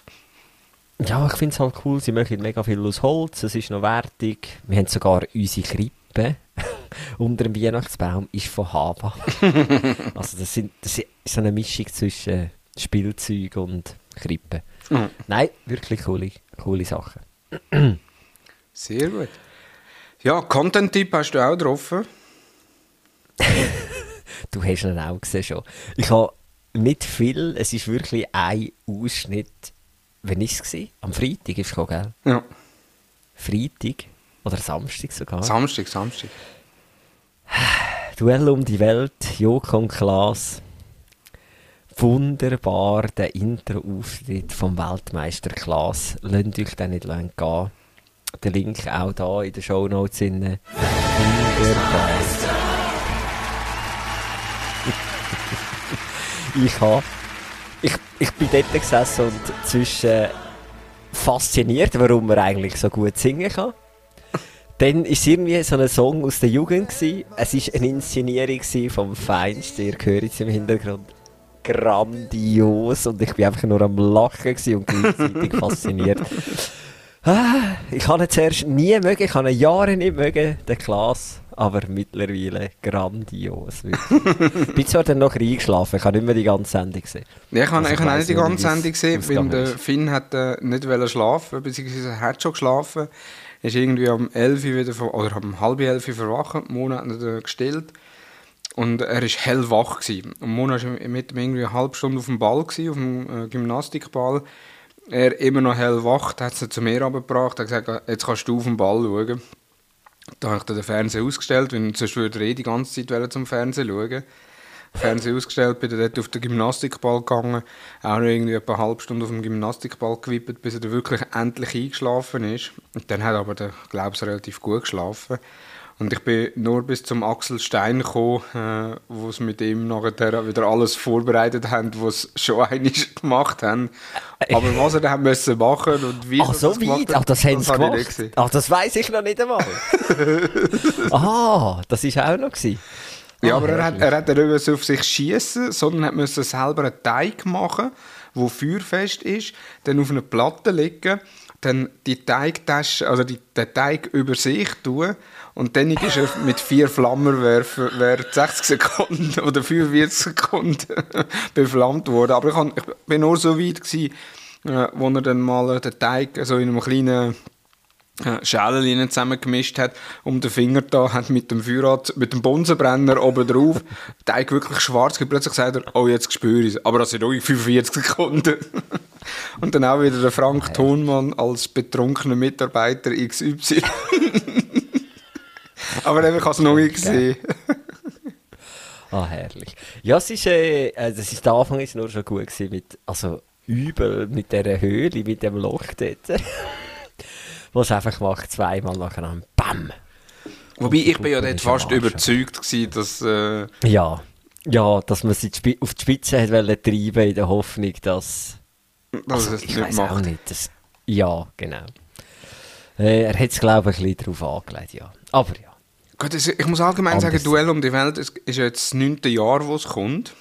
S2: Ja, ich finde es halt cool, sie machen mega viel aus Holz, es ist noch wertig. Wir haben sogar unsere Krippe <laughs> unter dem Weihnachtsbaum ist von Haba. <laughs> also das, sind, das ist so eine Mischung zwischen Spielzeug und Krippe.
S3: Mhm.
S2: Nein, wirklich coole, coole Sachen.
S3: Sehr gut. Ja, Content-Tipp hast du auch drauf. <laughs>
S2: Du hast ihn auch gesehen schon. Ich habe nicht viel, es ist wirklich ein Ausschnitt. Wann war es? gewesen? Am Freitag ist es gekommen, gell?
S3: Ja,
S2: Freitag oder Samstag sogar.
S3: Samstag, Samstag.
S2: Duell um die Welt, Joko und Klaas. Wunderbar, der Intro-Auftritt vom Weltmeister Klaas. Lasst euch den nicht lang gehen. Der Link auch da in den Shownotes. Wunderbar. Ich habe ich, ich bin dort gesessen und zwischen fasziniert, warum er eigentlich so gut singen kann. <laughs> Dann war es irgendwie so ein Song aus der Jugend. Gewesen. Es war eine Inszenierung vom Feinsten. Ihr hört es im Hintergrund. Grandios. Und ich war einfach nur am Lachen und gleichzeitig <laughs> fasziniert. Ah, ich habe ihn zuerst nie mögen, ich habe ihn Jahre nicht mögen, den Klaas. Aber mittlerweile grandios. bin zwar dann noch eingeschlafen, ich habe nicht mehr die ganze Sendung gesehen.
S3: Ja, ich habe
S2: Also
S3: auch nicht die ganze Sendung gesehen, weil der. Finn hat äh, nicht wollen schlafen, beziehungsweise er hat schon geschlafen. Er ist irgendwie um 11 Uhr wieder, oder um halb 11 Uhr verwacht, Mona hat ihn gestillt. Und er war hellwach. Gewesen. Und Mona war mit ihm irgendwie eine halbe Stunde auf dem Ball, gewesen, auf dem äh, Gymnastikball. Er immer noch hellwach, hat sie zu mir runtergebracht, hat gesagt, jetzt kannst du auf den Ball schauen. Da habe ich dann den Fernseher ausgestellt, weil sonst würde er eh die ganze Zeit zum Fernsehen schauen. Fernseher ausgestellt, bin dann dort auf den Gymnastikball gegangen, auch noch irgendwie eine halbe Stunde auf dem Gymnastikball gewippert, bis er dann wirklich endlich eingeschlafen ist. Und dann hat aber der Glaubs relativ gut geschlafen. Und ich bin nur bis zum Axel Stein gekommen, äh, wo sie mit ihm nachher wieder alles vorbereitet haben, was sie schon einmal gemacht haben. Aber was er dann müssen machen und wie
S2: Ach, so
S3: das
S2: weit? Ach, das haben sie gemacht? Ach, das weiß ich noch nicht einmal. <laughs> ah, das war auch noch. Gewesen.
S3: Ja,
S2: Ah,
S3: aber er hat, er hat nicht müssen auf sich schießen, sondern hat müssen selber einen Teig machen, der feuerfest ist, dann auf eine Platte legen dann die Teigtasche, also die, den Teig über sich tun und dann ist er mit vier Flammenwerfen während 60 Sekunden <laughs> oder 45 Sekunden <laughs> beflammt worden. Aber ich, hab, ich bin nur so weit gewesen, äh, wo er dann mal den Teig so in einem kleinen äh, Schälen zusammengemischt hat, um den Finger da hat mit dem Feuerrad, mit dem Bunsenbrenner oben drauf, Teig wirklich schwarz, und plötzlich sagt er, oh, jetzt spüre ich es. Aber das sind ruhig 45 Sekunden. <laughs> und dann auch wieder der Frank Thonmann als betrunkener Mitarbeiter XY. <laughs> Aber eben, ich habe es noch nicht gesehen.
S2: ah, herrlich. Ja, es ist, äh, also es ist, der Anfang ist nur schon gut gewesen mit, also übel mit dieser Höhle, mit dem Loch dort. <laughs> wo es einfach macht, zweimal nacheinander, BAM!
S3: Wobei, ich bin ja dort fast überzeugt gewesen, dass... Äh
S2: ja, ja, dass man sie auf die Spitze hat treiben in der Hoffnung, dass...
S3: Dass also, es
S2: ich nicht macht. Auch nicht, dass, ja, genau. Äh, er hat es, glaube ich, ein bisschen darauf angelegt, ja. Aber ja.
S3: Gut, ich muss allgemein Anders. sagen, Duell um die Welt ist jetzt das neunte Jahr, wo es kommt.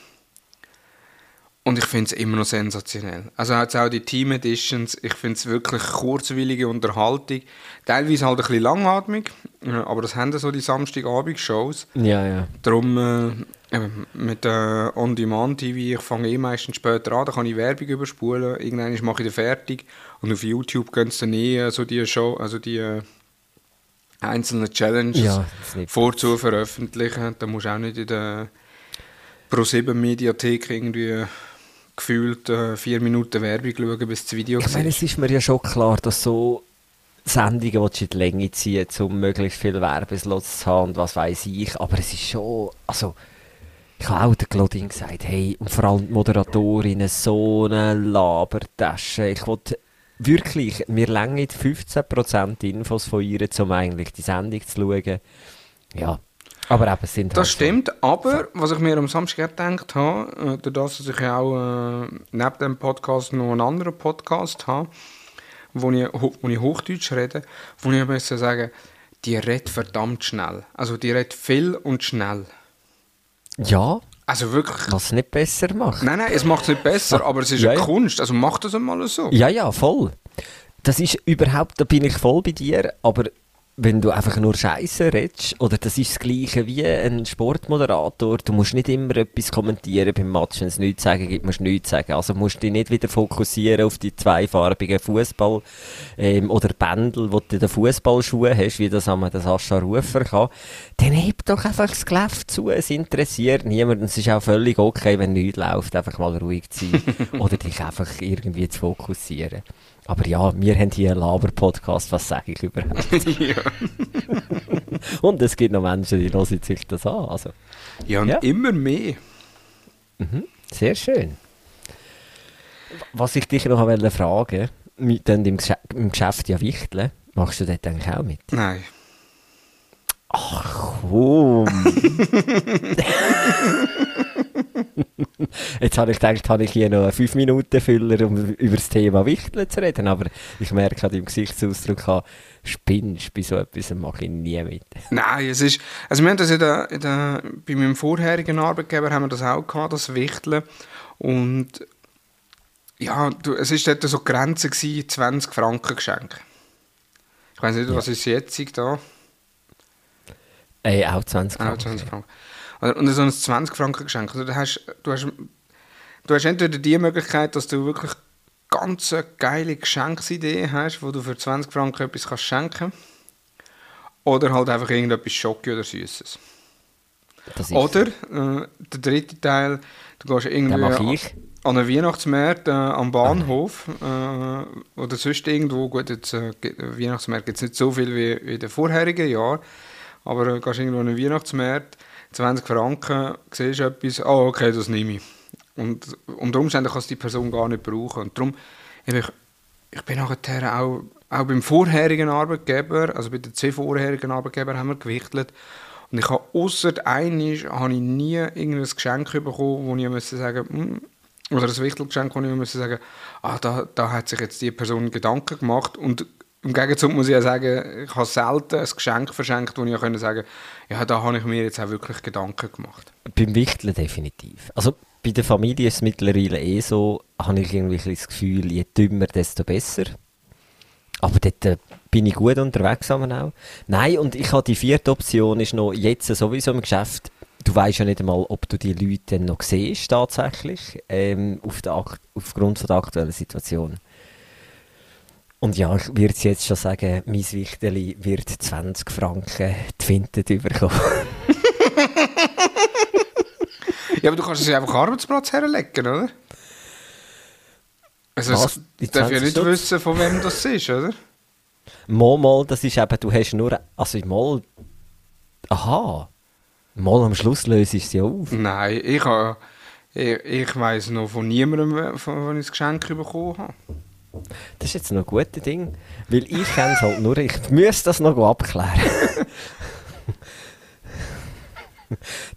S3: Und ich finde es immer noch sensationell. Also jetzt auch die Team Editions, ich finde es wirklich kurzwillige Unterhaltung. Teilweise halt ein bisschen langatmig, aber das haben so die Samstagabend-Shows.
S2: Ja, ja.
S3: Darum äh, mit äh, On-Demand-TV, ich fange eh meistens später an, da kann ich Werbung überspulen, irgendwann mache ich dann fertig und auf YouTube gehen es dann eh äh, so die Show, also die äh, einzelnen Challenges ja, vorzu veröffentlichen. Da musst du auch nicht in der Pro7-Mediathek irgendwie gefühlt äh, vier Minuten Werbung schauen, bis das Video
S2: Ich meine, es ist mir ja schon klar, dass so Sendungen willst du in die Länge ziehen, um möglichst viele Werbeslots zu haben und was weiß ich, aber es ist schon, also ich habe auch der Claudine gesagt, hey, und vor allem die Moderatorin, so eine Labertasche, ich wollte wirklich, mir länger 15% Infos von ihr, um eigentlich die Sendung zu schauen. Ja, aber eben, sind
S3: Das halt stimmt, so. aber was ich mir am Samstag gedacht habe, äh, dadurch, dass ich ja auch äh, neben dem Podcast noch einen anderen Podcast habe, wo ich, wo ich Hochdeutsch rede, wo ich besser sagen, die redet verdammt schnell. Also die redet viel und schnell.
S2: Ja.
S3: Also wirklich.
S2: Was es nicht besser macht.
S3: Nein, nein, es macht es nicht besser, aber es ist ja, eine ja. Kunst. Also mach das einmal so.
S2: Ja, ja, voll. Das ist überhaupt, da bin ich voll bei dir, aber wenn du einfach nur Scheiße redest, oder das ist das Gleiche wie ein Sportmoderator, du musst nicht immer etwas kommentieren beim Match, wenn es nichts sagen gibt, musst du nichts sagen. Also musst du dich nicht wieder fokussieren auf die zweifarbigen Fußball ähm, oder Bändel, wo du den Fußballschuhe hast, wie das einmal der Sascha Rufer kann. Dann heb doch einfach das Gläff zu, es interessiert niemanden. Es ist auch völlig okay, wenn nichts läuft, einfach mal ruhig zu sein <laughs> oder dich einfach irgendwie zu fokussieren. Aber ja, wir haben hier einen Laber-Podcast, was sage ich überhaupt? <laughs> ja. <laughs> und es gibt noch Menschen, die hören sich das an. Also,
S3: ja, und ja. immer mehr.
S2: Mhm, sehr schön. Was ich dich noch fragen wollte, im, im Geschäft ja Wichteln, machst du dort eigentlich auch mit?
S3: Nein.
S2: Ach komm. <laughs> <laughs> Jetzt habe ich gedacht, habe ich hier noch einen 5-Minuten-Füller, um über das Thema Wichteln zu reden, aber ich merke an deinem Gesichtsausdruck, spinnst bei so etwas, mache ich nie mit. <laughs>
S3: Nein, es ist, also wir haben das in der, in der, bei meinem vorherigen Arbeitgeber haben wir das auch gehabt, das Wichteln und ja, du, es war dort so Grenze gewesen, 20 Franken Geschenk. Ich weiß nicht, ja. was ist jetzt da?
S2: Ey, auch 20
S3: Franken. Auch 20 Franken. Und so ein 20 Franken Geschenk. Also du, hast, du, hast, du hast entweder die Möglichkeit, dass du wirklich ganz geile Geschenksidee hast, wo du für 20 Franken etwas kannst schenken Oder halt einfach irgendetwas Schocke oder Süßes. Oder äh, der dritte Teil, du gehst irgendwie an, an einen Weihnachtsmarkt äh, am Bahnhof äh, oder sonst irgendwo. Gut, jetzt, äh, Weihnachtsmarkt gibt es nicht so viel wie, wie in den vorherigen Jahren. Aber du gehst irgendwo an einen Weihnachtsmarkt, 20 Franken, siehst etwas, ah, oh, okay, das nehme ich. Und unter Umständen kannst du die Person gar nicht brauchen. Und darum, ich, ich bin nachher auch, auch beim vorherigen Arbeitgeber, also bei den zwei vorherigen Arbeitgebern haben wir gewichtelt. Und ich habe außer einiges habe ich nie irgendein Geschenk bekommen, wo ich müsste sagen, hm, oder ein Wichtelgeschenk, wo ich müsste sagen, ah, da, da hat sich jetzt die Person Gedanken gemacht und im Gegenzug muss ich ja sagen, ich habe selten ein Geschenk verschenkt, wo ich ja sagen ja, da habe ich mir jetzt auch wirklich Gedanken gemacht.
S2: Beim Wichteln definitiv. Also bei der Familie ist es mittlerweile eh so, habe ich irgendwie das Gefühl, je dümmer, desto besser. Aber dort äh, bin ich gut unterwegs auch. Nein, und ich habe die vierte Option, ist noch jetzt sowieso im Geschäft. Du weißt ja nicht einmal, ob du die Leute noch siehst, tatsächlich, ähm, auf der aufgrund von der aktuellen Situation. Und ja, ich würde jetzt schon sagen, mein Wichteli wird 20 Franken die Fintet überkommen. <laughs>
S3: ja, aber du kannst es ja einfach Arbeitsplatz herlegen, oder? Also,
S2: Was?
S3: ich darf ja
S2: 20
S3: nicht
S2: Stutz?
S3: wissen, von wem das ist, oder?
S2: Mal, mal, das ist eben, du hast nur, also mal, aha, mal am Schluss löse ich ja auf.
S3: Nein, ich, ich, ich weiss noch von niemandem, von wenn ich das Geschenk bekommen habe.
S2: Das ist jetzt noch ein gutes Ding, weil ich kenne es halt nur, ich müsste das noch abklären. <laughs>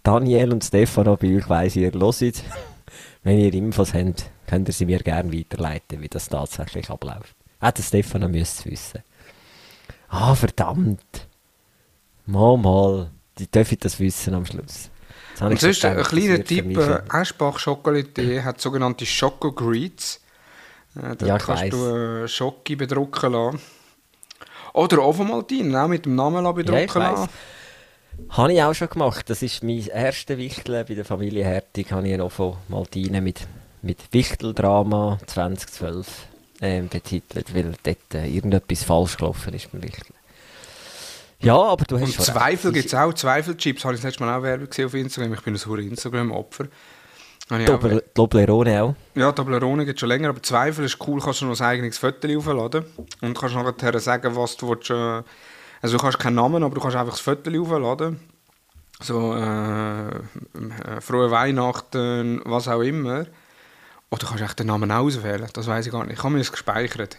S2: Daniel und Stefano, bei euch weiss ihr, hört, wenn ihr Infos habt, könnt ihr sie mir gerne weiterleiten, wie das tatsächlich abläuft. Ah, der Stefano müsste es wissen. Ah, verdammt. Mal, mal, die dürfen das wissen am Schluss.
S3: Und sonst ein kleiner Tipp, äh, Eschbach Schokolade hat sogenannte Schoko Greets. Äh, dort
S2: Ja, ich
S3: kannst
S2: weiss.
S3: du äh, bedrucken lassen. Oder Ovomaltin, auch mit dem Namen
S2: Ja,
S3: bedrucken
S2: weiss.
S3: lassen.
S2: Habe ich auch schon gemacht. Das ist mein erster Wichtel bei der Familie Hertig. Habe ich noch von Maltine mit, mit Wichteldrama 2012 ähm, betitelt, weil dort äh, irgendetwas falsch gelaufen ist beim Wichteln. Ja, aber du hast
S3: Und Zweifel gibt es auch. Zweifelchips habe ich das letzte Mal auch Werbung gesehen auf Instagram. Ich bin ein hoher Instagram-Opfer. Ich auch-
S2: Doppel- Toblerone auch.
S3: Ja, Toblerone gibt schon länger, aber Zweifel ist cool, kannst du noch ein eigenes Foto aufladen und kannst nachher sagen, was du willst. äh, Also du kannst keinen Namen, aber du kannst einfach das Foto aufladen. So, äh, äh, frohe Weihnachten, was auch immer. Oder du kannst echt den Namen auswählen, das weiß ich gar nicht. Ich habe mir das gespeichert.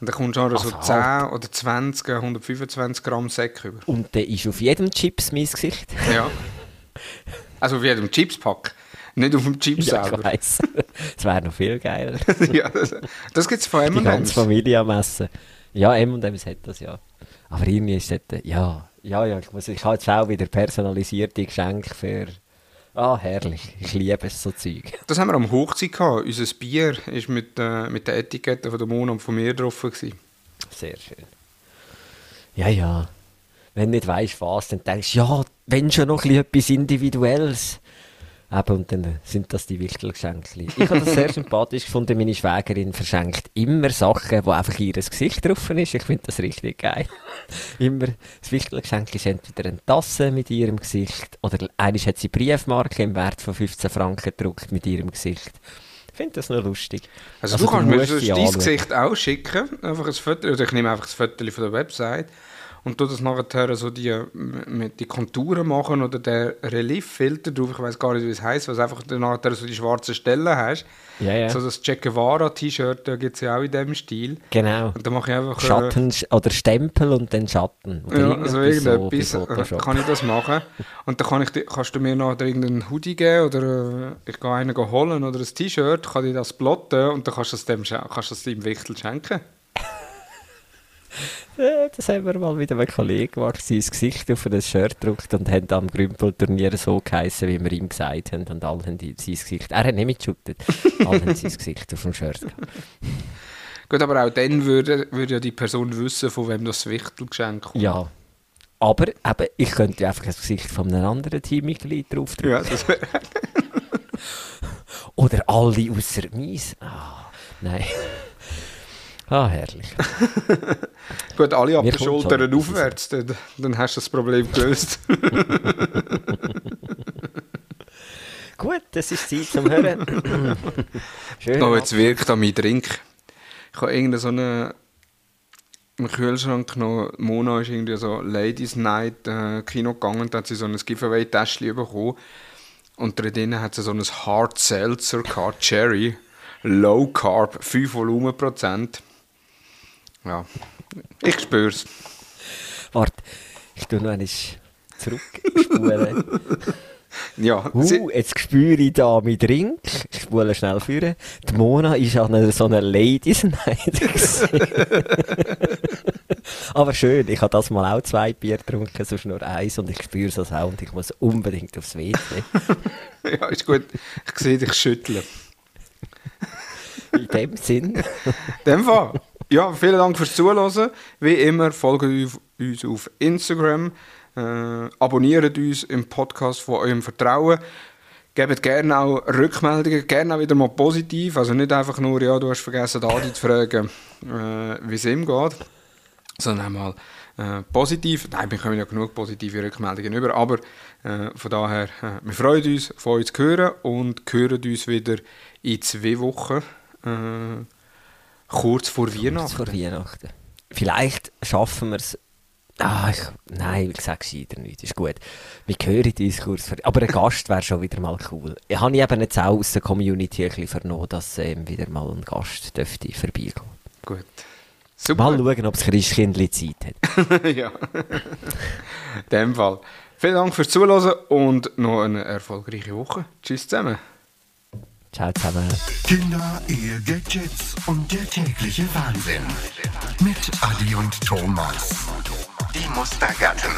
S3: Und dann kommst du auch so
S2: Also
S3: 10
S2: halt.
S3: oder 20, 125 Gramm Säck über.
S2: Und dann ist auf jedem Chips mein Gesicht.
S3: Ja. Also auf jedem Chipspack, nicht auf dem Chip
S2: Ja, ich
S3: selber.
S2: weiss. <laughs> Das wäre noch viel geiler. <laughs>
S3: ja, das das gibt es von
S2: Die ganze
S3: M&M's.
S2: Familie am Essen. Ja, M&M's hat das, ja. Aber irgendwie ist das, ja, ja, ja, ich, muss, ich habe jetzt auch wieder personalisierte Geschenke für, ah, herrlich, ich liebe es, so Zeug.
S3: Das haben wir am Hochzeit gehabt. Unser Bier war mit, äh, mit der Etikette von der Mona und von mir drauf. Gewesen.
S2: Sehr schön. Ja, ja. Wenn du nicht weißt, was, dann denkst du, ja, wenn schon noch etwas Individuelles. Eben, und dann sind das die Wichtelgeschenke. Ich habe das sehr sympathisch gefunden. Meine Schwägerin verschenkt immer Sachen, wo einfach ihr Gesicht drauf ist. Ich finde das richtig geil. immer, das Wichtelgeschenk ist entweder eine Tasse mit ihrem Gesicht oder einmal hat sie Briefmarke im Wert von 15 Franken gedruckt mit ihrem Gesicht. Ich finde das noch lustig.
S3: Also, du kannst mir dein. Gesicht auch schicken. Einfach ein Foto. Oder ich nehme einfach das Foto von der Website und tu das nachher so die, äh, mit die Konturen machen oder der Relieffilter drauf. Ich weiß gar nicht, wie es heisst, was einfach nachher so die schwarzen Stellen hast.
S2: Ja, ja.
S3: So das Che Guevara-T-Shirt, da gibt es ja auch in diesem Stil.
S2: Genau.
S3: Und dann mache ich einfach... äh,
S2: Schatten oder Stempel und dann Schatten. Oder
S3: Ja, also irgendetwas
S2: so
S3: äh, kann ich das machen. Und dann kann ich, kannst du mir noch irgendeinen Hoodie geben oder äh, ich gehe einen holen oder ein T-Shirt, kann ich das plotten und dann kannst du es dem, kannst du es deinem Wichtel schenken.
S2: Äh, Das haben wir mal mit einem Kollegen gemacht, sein Gesicht auf ein Shirt gedruckt und haben am Grümpelturnier so geheissen, wie wir ihm gesagt haben. Und alle haben sein Gesicht, er hat nicht mitgeschüttet, alle haben sein Gesicht auf dem Shirt gehabt. <laughs>
S3: Gut, aber auch dann würde, würde ja die Person wissen, von wem das Wichtelgeschenk kommt.
S2: Ja. Aber eben, ich könnte einfach das Gesicht von einem anderen Teammitglied draufdrücken.
S3: Ja, das wär, <laughs>
S2: Oder alle außer meins. Ah, nein. Ah, herrlich. <laughs>
S3: gut, alle ab Schultern
S2: etwas.
S3: aufwärts, dann, dann hast du das Problem gelöst. <laughs>
S2: Gut, das ist Zeit zum Hören. <laughs> Schön.
S3: oh, jetzt wirkt an mein Drink. Ich habe irgendeine so eine im Kühlschrank noch, Mona ist irgendwie so Ladies Night äh, Kino gegangen, da hat sie so ein Giveaway-Täschchen bekommen und drin hat sie so ein Hard Seltzer gehabt, Cherry, Low Carb, 5 Volumenprozent. Ja, ich spür's.
S2: Warte, ich tue noch einmal zurückspulen.
S3: Ja,
S2: Uh, jetzt spüre ich da meinen Drink. Ich spule schnell führen. Die Mona ist an so einer Ladies Night. Aber schön, ich habe das mal auch zwei Bier getrunken, sonst nur eins und ich spüre es auch und ich muss unbedingt aufs WC. <laughs>
S3: ja, ist gut. Ich sehe dich schütteln.
S2: In dem Sinn.
S3: In dem Fall. Ja, vielen Dank fürs Zuhören. Wie immer, folgt uns auf Instagram, äh, abonniert uns im Podcast von eurem Vertrauen. Gebt gerne auch Rückmeldungen, gerne auch wieder mal positiv. Also nicht einfach nur, ja, du hast vergessen, Adi zu fragen, äh, wie es ihm geht, sondern auch mal äh, positiv. Nein, wir können ja genug positive Rückmeldungen über, aber äh, von daher, äh, wir freuen uns, von euch zu hören und hören uns wieder in zwei Wochen, äh, kurz vor Weihnachten.
S2: Kurz vor Weihnachten. Vielleicht schaffen wir es. Ah, ich, nein, ich sage gescheiter nicht, ist gut. Wir hören uns kurz vor. Aber ein Gast wäre schon wieder mal cool. Ich habe eben jetzt auch aus der Community ein bisschen vernommen, dass ähm, wieder mal ein Gast dürfte vorbeigehen.
S3: Gut.
S2: Super. Mal schauen, ob das Christkindli Zeit
S3: hat. <laughs> ja. In dem Fall. Vielen Dank fürs Zuhören und noch eine erfolgreiche Woche. Tschüss zusammen.
S2: Ciao zusammen.
S1: Kinder, Ehe, Gadgets und der tägliche Wahnsinn. Mit Adi und Thomas. Die Mustergatten.